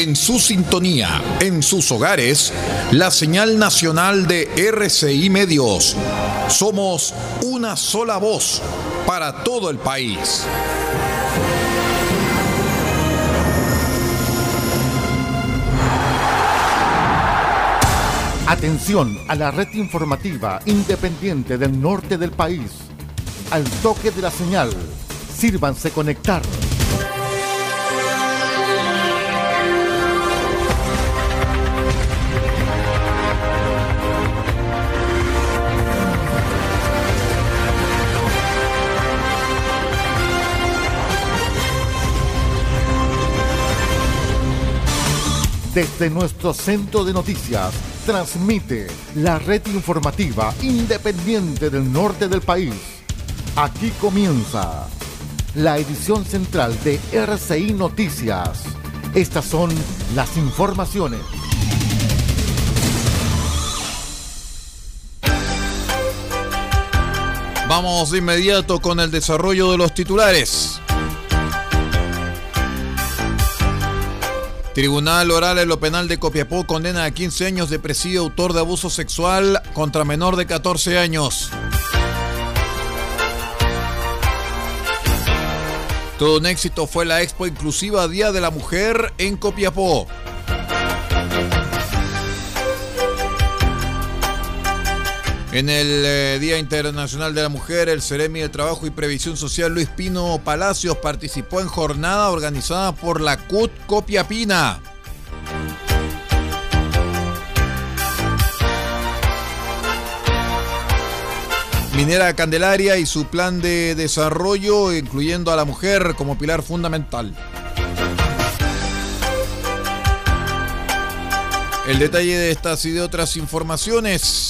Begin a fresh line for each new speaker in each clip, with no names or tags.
en su sintonía, en sus hogares, la señal nacional de RCI Medios. Somos una sola voz para todo el país.
Atención a la red informativa independiente del norte del país. Al toque de la señal, sírvanse conectar. Desde nuestro centro de noticias, transmite la red informativa independiente del norte del país. Aquí comienza la edición central de RCI Noticias. Estas son las informaciones.
Vamos de inmediato con el desarrollo de los titulares. Tribunal Oral en lo Penal de Copiapó condena a 15 años de presidio autor de abuso sexual contra menor de 14 años. Todo un éxito fue la Expo Inclusiva Día de la Mujer en Copiapó. En el eh, Día Internacional de la Mujer, el Ceremi de Trabajo y Previsión Social Luis Pino Palacios participó en jornada organizada por la CUT Copiapina. Minera Candelaria y su plan de desarrollo, incluyendo a la mujer como pilar fundamental. El detalle de estas y de otras informaciones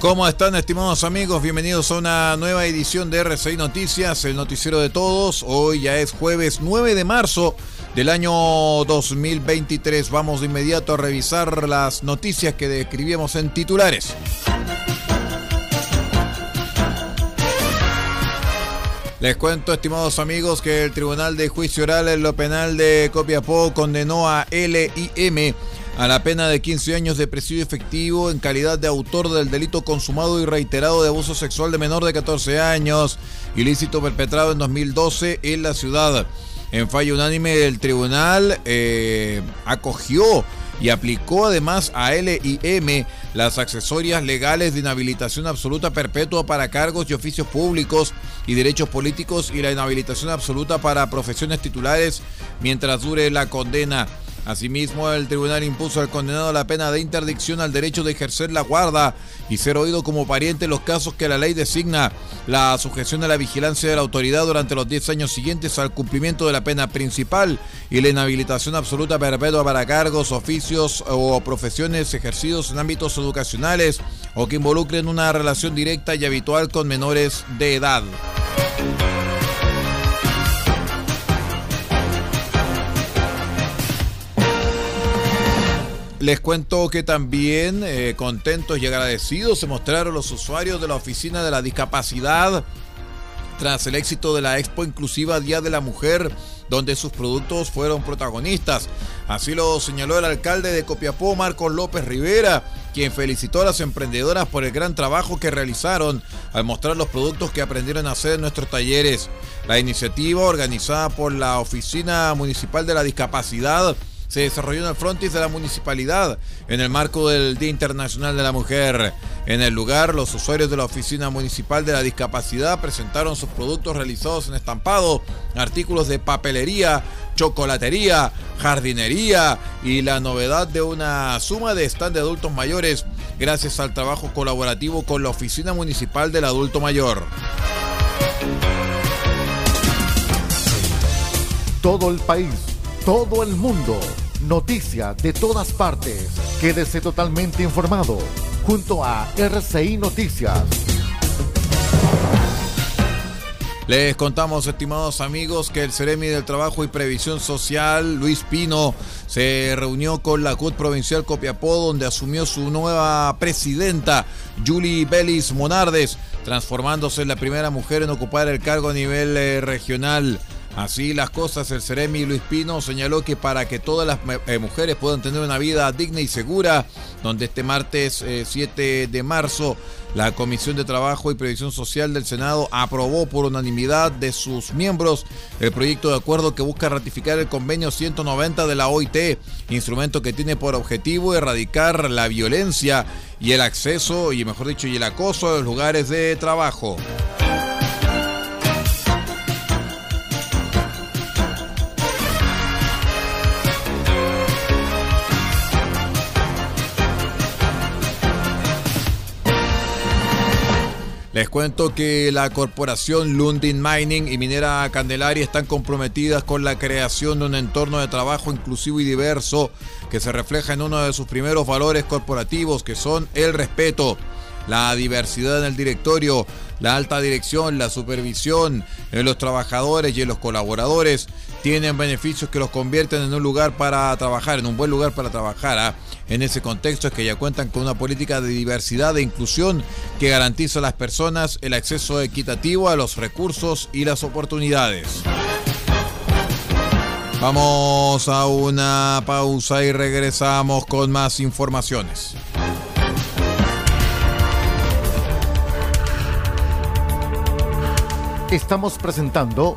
¿Cómo están estimados amigos? Bienvenidos a una nueva edición de RCI Noticias, el noticiero de todos. Hoy ya es jueves 9 de marzo del año 2023. Vamos de inmediato a revisar las noticias que describíamos en titulares. Les cuento, estimados amigos, que el Tribunal de Juicio Oral en lo Penal de Copiapó condenó a LIM a la pena de 15 años de presidio efectivo en calidad de autor del delito consumado y reiterado de abuso sexual de menor de 14 años, ilícito perpetrado en 2012 en la ciudad. En fallo unánime, el tribunal eh, acogió y aplicó además a LIM las accesorias legales de inhabilitación absoluta perpetua para cargos y oficios públicos y derechos políticos y la inhabilitación absoluta para profesiones titulares mientras dure la condena. Asimismo, el tribunal impuso al condenado la pena de interdicción al derecho de ejercer la guarda y ser oído como pariente en los casos que la ley designa, la sujeción a la vigilancia de la autoridad durante los 10 años siguientes al cumplimiento de la pena principal y la inhabilitación absoluta perpetua para cargos, oficios o profesiones ejercidos en ámbitos educacionales o que involucren una relación directa y habitual con menores de edad. Les cuento que también eh, contentos y agradecidos se mostraron los usuarios de la Oficina de la Discapacidad tras el éxito de la Expo Inclusiva Día de la Mujer, donde sus productos fueron protagonistas. Así lo señaló el alcalde de Copiapó, Marcos López Rivera, quien felicitó a las emprendedoras por el gran trabajo que realizaron al mostrar los productos que aprendieron a hacer en nuestros talleres. La iniciativa, organizada por la Oficina Municipal de la Discapacidad, se desarrolló en el frontis de la municipalidad en el marco del Día Internacional de la Mujer. En el lugar, los usuarios de la Oficina Municipal de la Discapacidad presentaron sus productos realizados en estampado, artículos de papelería, chocolatería, jardinería y la novedad de una suma de stand de adultos mayores gracias al trabajo colaborativo con la Oficina Municipal del Adulto Mayor.
Todo el país todo el mundo. Noticias de todas partes. Quédese totalmente informado junto a RCI Noticias.
Les contamos, estimados amigos, que el Ceremi del Trabajo y Previsión Social, Luis Pino, se reunió con la CUT Provincial Copiapó, donde asumió su nueva presidenta, Julie Belis Monardes, transformándose en la primera mujer en ocupar el cargo a nivel eh, regional. Así las cosas, el Ceremi Luis Pino señaló que para que todas las eh, mujeres puedan tener una vida digna y segura, donde este martes 7 eh, de marzo la Comisión de Trabajo y Previsión Social del Senado aprobó por unanimidad de sus miembros el proyecto de acuerdo que busca ratificar el convenio 190 de la OIT, instrumento que tiene por objetivo erradicar la violencia y el acceso, y mejor dicho, y el acoso a los lugares de trabajo. Les cuento que la corporación Lundin Mining y Minera Candelaria están comprometidas con la creación de un entorno de trabajo inclusivo y diverso que se refleja en uno de sus primeros valores corporativos que son el respeto, la diversidad en el directorio, la alta dirección, la supervisión en los trabajadores y en los colaboradores tienen beneficios que los convierten en un lugar para trabajar, en un buen lugar para trabajar. ¿ah? En ese contexto es que ya cuentan con una política de diversidad e inclusión que garantiza a las personas el acceso equitativo a los recursos y las oportunidades. Vamos a una pausa y regresamos con más informaciones.
Estamos presentando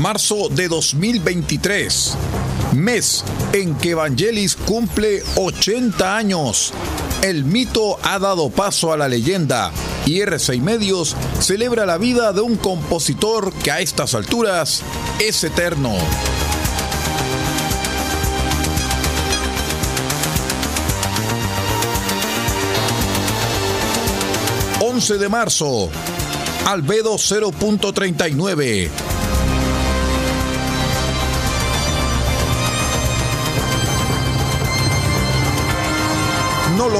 Marzo de 2023, mes en que Evangelis cumple 80 años. El mito ha dado paso a la leyenda y R6 Medios celebra la vida de un compositor que a estas alturas es eterno. ...11 de marzo... ...Albedo 0.39...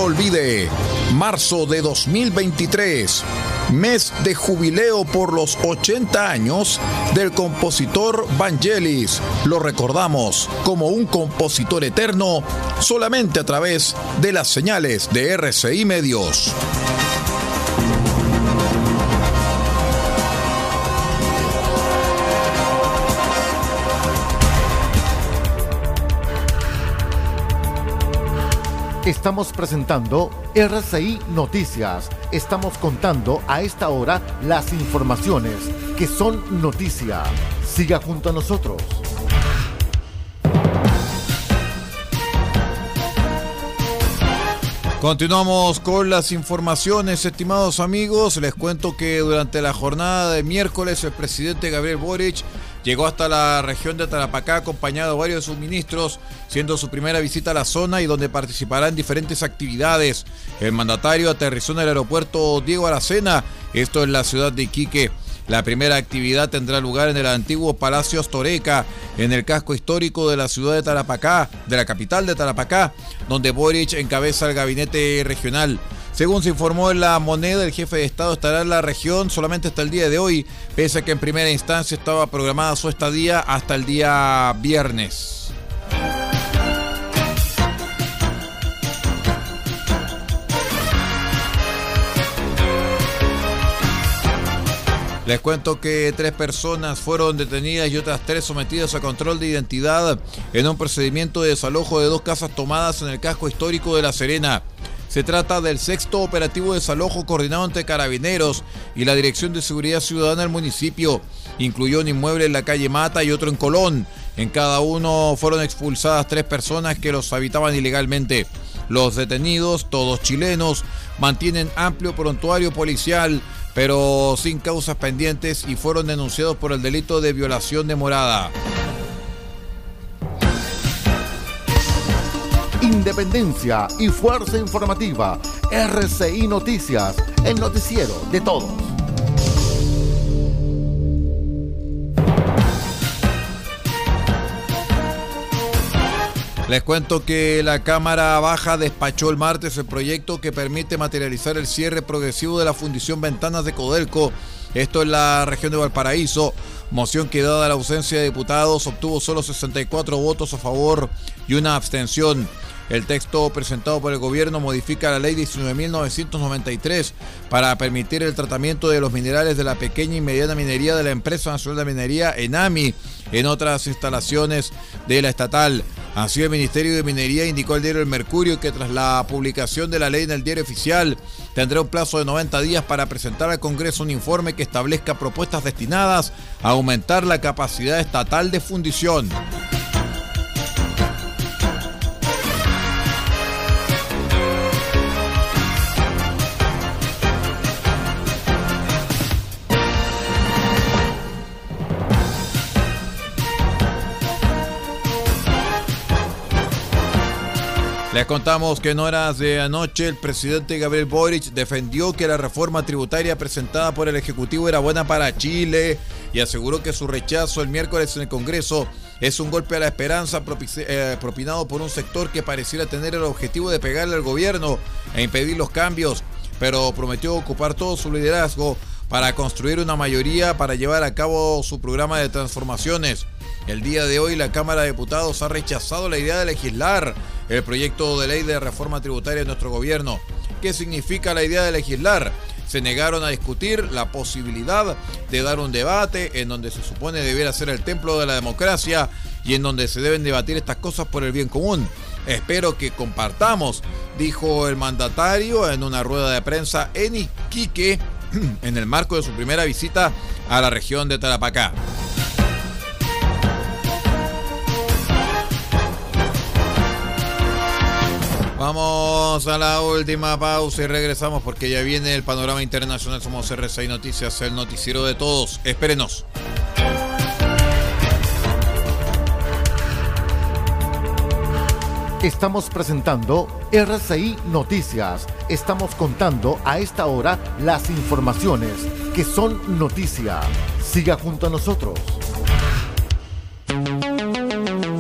olvide, marzo de 2023, mes de jubileo por los 80 años del compositor Vangelis. Lo recordamos como un compositor eterno solamente a través de las señales de RCI Medios.
Estamos presentando RCI Noticias. Estamos contando a esta hora las informaciones que son noticia. Siga junto a nosotros.
Continuamos con las informaciones, estimados amigos. Les cuento que durante la jornada de miércoles el presidente Gabriel Boric Llegó hasta la región de Tarapacá acompañado de varios de sus ministros, siendo su primera visita a la zona y donde participará en diferentes actividades. El mandatario aterrizó en el aeropuerto Diego Aracena, esto en la ciudad de Iquique. La primera actividad tendrá lugar en el antiguo Palacio Astoreca, en el casco histórico de la ciudad de Tarapacá, de la capital de Tarapacá, donde Boric encabeza el gabinete regional. Según se informó en la moneda, el jefe de Estado estará en la región solamente hasta el día de hoy, pese a que en primera instancia estaba programada su estadía hasta el día viernes. Les cuento que tres personas fueron detenidas y otras tres sometidas a control de identidad en un procedimiento de desalojo de dos casas tomadas en el casco histórico de La Serena. Se trata del sexto operativo de desalojo coordinado entre carabineros y la Dirección de Seguridad Ciudadana del municipio. Incluyó un inmueble en la calle Mata y otro en Colón. En cada uno fueron expulsadas tres personas que los habitaban ilegalmente. Los detenidos, todos chilenos, mantienen amplio prontuario policial pero sin causas pendientes y fueron denunciados por el delito de violación de morada.
Independencia y fuerza informativa. RCI Noticias, el noticiero de todos.
Les cuento que la Cámara Baja despachó el martes el proyecto que permite materializar el cierre progresivo de la Fundición Ventanas de Codelco, esto en la región de Valparaíso, moción que dada la ausencia de diputados obtuvo solo 64 votos a favor y una abstención. El texto presentado por el gobierno modifica la ley 19.993 para permitir el tratamiento de los minerales de la pequeña y mediana minería de la Empresa Nacional de Minería ENAMI en otras instalaciones de la estatal. Así el Ministerio de Minería indicó al diario El Mercurio que tras la publicación de la ley en el diario oficial tendrá un plazo de 90 días para presentar al Congreso un informe que establezca propuestas destinadas a aumentar la capacidad estatal de fundición. Les contamos que en horas de anoche el presidente Gabriel Boric defendió que la reforma tributaria presentada por el Ejecutivo era buena para Chile y aseguró que su rechazo el miércoles en el Congreso es un golpe a la esperanza eh, propinado por un sector que pareciera tener el objetivo de pegarle al gobierno e impedir los cambios, pero prometió ocupar todo su liderazgo para construir una mayoría para llevar a cabo su programa de transformaciones. El día de hoy la Cámara de Diputados ha rechazado la idea de legislar el proyecto de ley de reforma tributaria de nuestro gobierno. ¿Qué significa la idea de legislar? Se negaron a discutir la posibilidad de dar un debate en donde se supone debiera ser el templo de la democracia y en donde se deben debatir estas cosas por el bien común. Espero que compartamos, dijo el mandatario en una rueda de prensa en Iquique en el marco de su primera visita a la región de Tarapacá. Vamos a la última pausa y regresamos porque ya viene el panorama internacional. Somos R6 Noticias, el noticiero de todos. Espérenos.
Estamos presentando RCI Noticias. Estamos contando a esta hora las informaciones que son noticia. Siga junto a nosotros.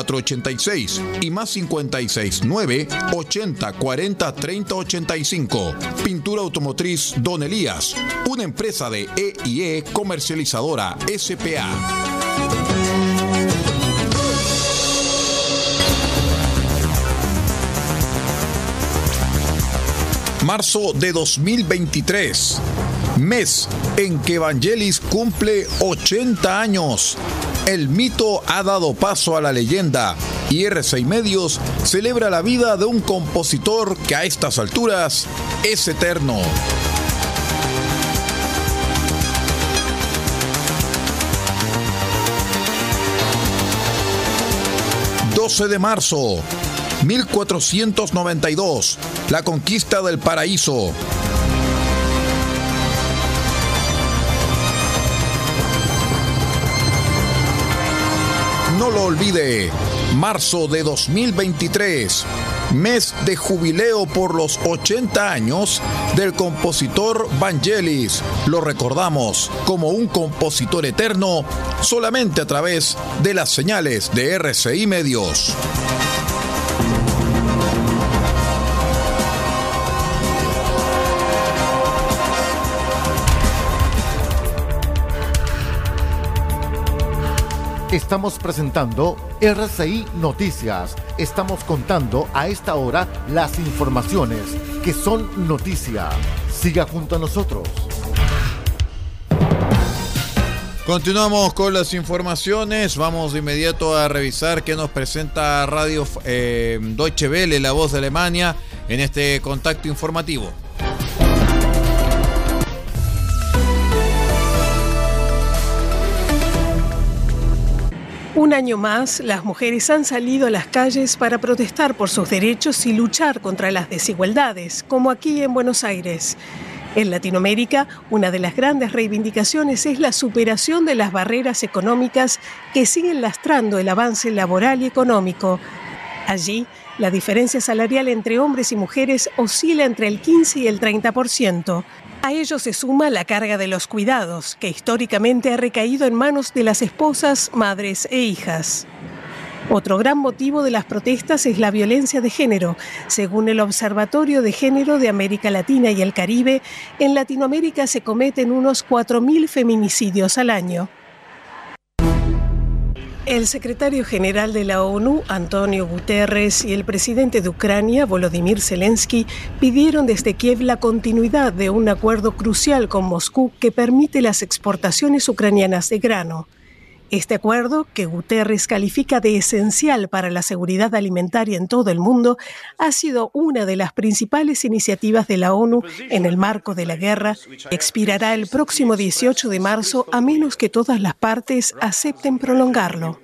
86 y más 56 9 80 40 30 85. Pintura automotriz Don Elías, una empresa de EIE comercializadora SPA. Marzo de 2023 mes en que Evangelis cumple 80 años. El mito ha dado paso a la leyenda y R6 Medios celebra la vida de un compositor que a estas alturas es eterno. ...12 de marzo... 1492, la conquista del paraíso. No lo olvide, marzo de 2023, mes de jubileo por los 80 años del compositor Vangelis. Lo recordamos como un compositor eterno solamente a través de las señales de RCI Medios.
Estamos presentando RCI Noticias. Estamos contando a esta hora las informaciones que son noticia. Siga junto a nosotros.
Continuamos con las informaciones. Vamos de inmediato a revisar qué nos presenta Radio eh, Deutsche Welle, la voz de Alemania, en este contacto informativo.
Un año más, las mujeres han salido a las calles para protestar por sus derechos y luchar contra las desigualdades, como aquí en Buenos Aires. En Latinoamérica, una de las grandes reivindicaciones es la superación de las barreras económicas que siguen lastrando el avance laboral y económico. Allí, la diferencia salarial entre hombres y mujeres oscila entre el 15 y el 30%. A ello se suma la carga de los cuidados, que históricamente ha recaído en manos de las esposas, madres e hijas. Otro gran motivo de las protestas es la violencia de género. Según el Observatorio de Género de América Latina y el Caribe, en Latinoamérica se cometen unos 4.000 feminicidios al año. El secretario general de la ONU, Antonio Guterres, y el presidente de Ucrania, Volodymyr Zelensky, pidieron desde Kiev la continuidad de un acuerdo crucial con Moscú que permite las exportaciones ucranianas de grano. Este acuerdo, que Guterres califica de esencial para la seguridad alimentaria en todo el mundo, ha sido una de las principales iniciativas de la ONU en el marco de la guerra. Expirará el próximo 18 de marzo a menos que todas las partes acepten prolongarlo.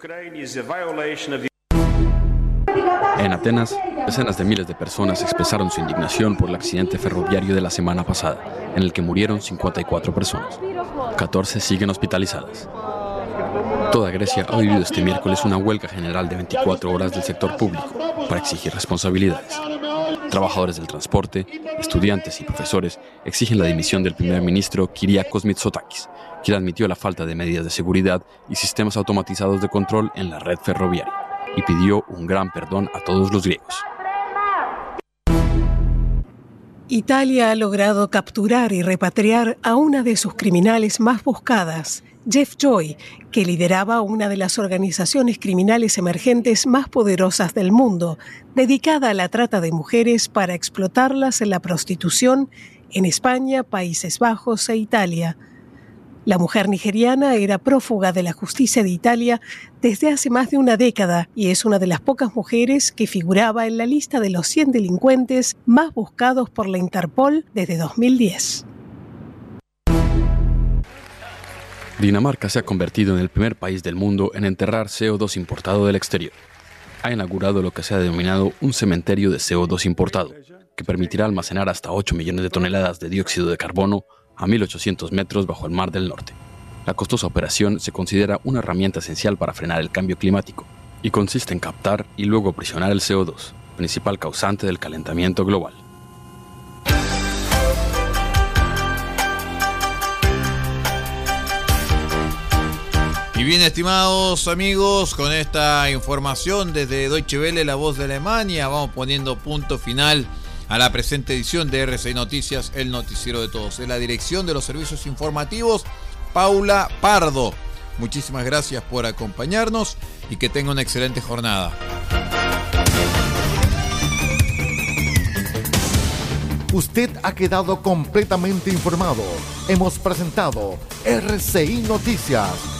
En Atenas, decenas de miles de personas expresaron su indignación por el accidente ferroviario de la semana pasada, en el que murieron 54 personas. 14 siguen hospitalizadas. Toda Grecia ha vivido este miércoles una huelga general de 24 horas del sector público para exigir responsabilidades. Trabajadores del transporte, estudiantes y profesores exigen la dimisión del primer ministro Kyriakos Mitsotakis, quien admitió la falta de medidas de seguridad y sistemas automatizados de control en la red ferroviaria y pidió un gran perdón a todos los griegos.
Italia ha logrado capturar y repatriar a una de sus criminales más buscadas, Jeff Joy, que lideraba una de las organizaciones criminales emergentes más poderosas del mundo, dedicada a la trata de mujeres para explotarlas en la prostitución en España, Países Bajos e Italia. La mujer nigeriana era prófuga de la justicia de Italia desde hace más de una década y es una de las pocas mujeres que figuraba en la lista de los 100 delincuentes más buscados por la Interpol desde 2010.
Dinamarca se ha convertido en el primer país del mundo en enterrar CO2 importado del exterior. Ha inaugurado lo que se ha denominado un cementerio de CO2 importado, que permitirá almacenar hasta 8 millones de toneladas de dióxido de carbono a 1.800 metros bajo el Mar del Norte. La costosa operación se considera una herramienta esencial para frenar el cambio climático y consiste en captar y luego aprisionar el CO2, principal causante del calentamiento global.
Y bien, estimados amigos, con esta información desde Deutsche Welle, la voz de Alemania, vamos poniendo punto final a la presente edición de RCI Noticias, el noticiero de todos. En la dirección de los servicios informativos, Paula Pardo. Muchísimas gracias por acompañarnos y que tenga una excelente jornada.
Usted ha quedado completamente informado. Hemos presentado RCI Noticias